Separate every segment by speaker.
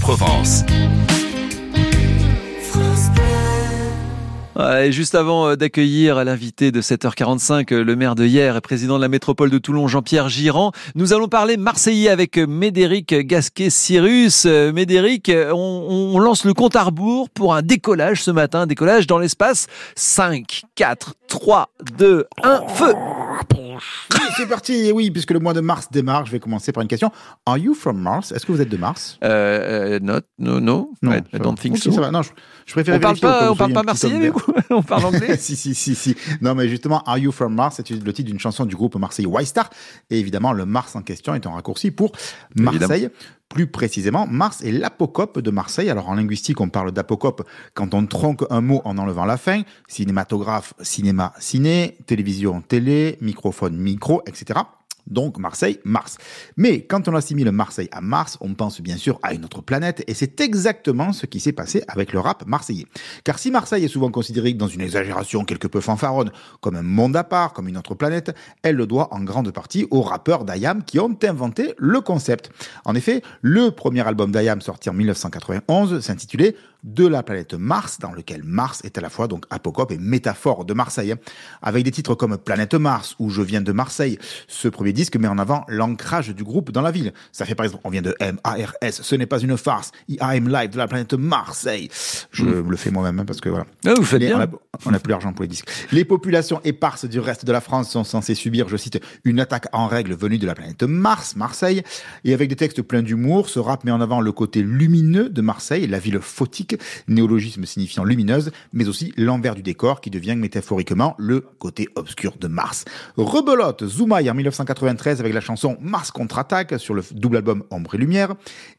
Speaker 1: Provence.
Speaker 2: Et juste avant euh, d'accueillir l'invité de 7h45, euh, le maire de hier et président de la métropole de Toulon, Jean-Pierre Girand, nous allons parler Marseillais avec euh, Médéric Gasquet-Cyrus. Médéric, on, on, lance le compte à rebours pour un décollage ce matin, décollage dans l'espace. 5, 4, 3, 2, 1, feu
Speaker 3: c'est parti. Oui, puisque le mois de mars démarre, je vais commencer par une question. Are you from Mars? Est-ce que vous êtes de Mars?
Speaker 2: Euh, Not, no, no.
Speaker 3: Non,
Speaker 2: I, don't think
Speaker 3: so.
Speaker 2: so.
Speaker 3: va. Non, je, je préfère
Speaker 2: on parle pas, on parle pas marseillais, du coup. on parle anglais.
Speaker 3: si, si, si, si. Non, mais justement, Are You From Mars, c'est le titre d'une chanson du groupe marseillais White Star. Et évidemment, le Mars en question est un raccourci pour Marseille. Évidemment. Plus précisément, Mars est l'apocope de Marseille. Alors en linguistique, on parle d'apocope quand on tronque un mot en enlevant la fin. Cinématographe, cinéma, ciné, télévision, télé, microphone, micro, etc donc Marseille, Mars. Mais quand on assimile Marseille à Mars, on pense bien sûr à une autre planète, et c'est exactement ce qui s'est passé avec le rap marseillais. Car si Marseille est souvent considérée dans une exagération quelque peu fanfaronne, comme un monde à part, comme une autre planète, elle le doit en grande partie aux rappeurs d'Ayam qui ont inventé le concept. En effet, le premier album d'Ayam sorti en 1991 s'intitulait de la planète Mars, dans lequel Mars est à la fois donc apocope et métaphore de Marseille. Avec des titres comme Planète Mars ou Je viens de Marseille, ce premier disque met en avant l'ancrage du groupe dans la ville. Ça fait par exemple, on vient de M-A-R-S, ce n'est pas une farce, I-A-M live de la planète Marseille. Je mm. le fais moi-même hein, parce que voilà.
Speaker 2: Ah, vous faites bien.
Speaker 3: On n'a plus l'argent pour les disques. Les populations éparses du reste de la France sont censées subir, je cite, une attaque en règle venue de la planète Mars, Marseille. Et avec des textes pleins d'humour, ce rap met en avant le côté lumineux de Marseille, la ville photique néologisme signifiant lumineuse, mais aussi l'envers du décor qui devient métaphoriquement le côté obscur de Mars. Rebelote Zoumaï en 1993 avec la chanson Mars contre-attaque sur le double album Ombre et Lumière,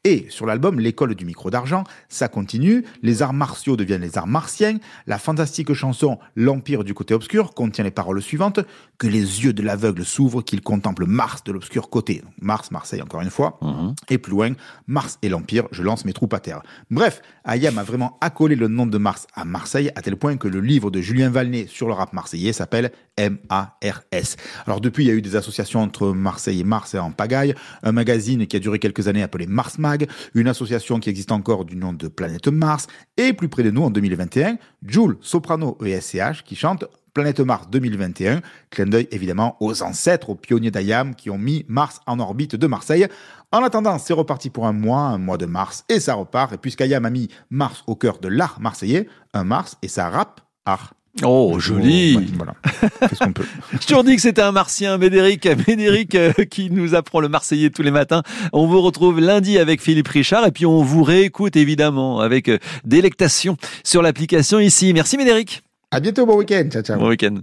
Speaker 3: et sur l'album L'école du micro d'argent, ça continue, les arts martiaux deviennent les arts martiens, la fantastique chanson L'Empire du côté obscur contient les paroles suivantes, que les yeux de l'aveugle s'ouvrent, qu'il contemple Mars de l'obscur côté. Mars, Marseille encore une fois, mhm. et plus loin, Mars et l'Empire, je lance mes troupes à terre. Bref, Ayam a vraiment accolé le nom de Mars à Marseille, à tel point que le livre de Julien Valnet sur le rap marseillais s'appelle M-A-R-S. Alors depuis, il y a eu des associations entre Marseille et Mars et en pagaille, un magazine qui a duré quelques années appelé Mars Mag, une association qui existe encore du nom de Planète Mars, et plus près de nous en 2021, Jules, Soprano SCH qui chantent Planète Mars 2021, clin d'œil évidemment aux ancêtres, aux pionniers d'Ayam qui ont mis Mars en orbite de Marseille. En attendant, c'est reparti pour un mois, un mois de mars, et ça repart. Et puisqu'Ayam a mis Mars au cœur de l'art marseillais, un Mars et ça rap art.
Speaker 2: Oh, joli
Speaker 3: Voilà, qu'est-ce qu'on peut
Speaker 2: Je toujours dit que c'était un martien, Médéric, Médéric euh, qui nous apprend le marseillais tous les matins. On vous retrouve lundi avec Philippe Richard et puis on vous réécoute évidemment avec euh, délectation sur l'application ici. Merci Médéric
Speaker 3: à bientôt, bon week-end. Ciao, ciao.
Speaker 2: Bon week-end.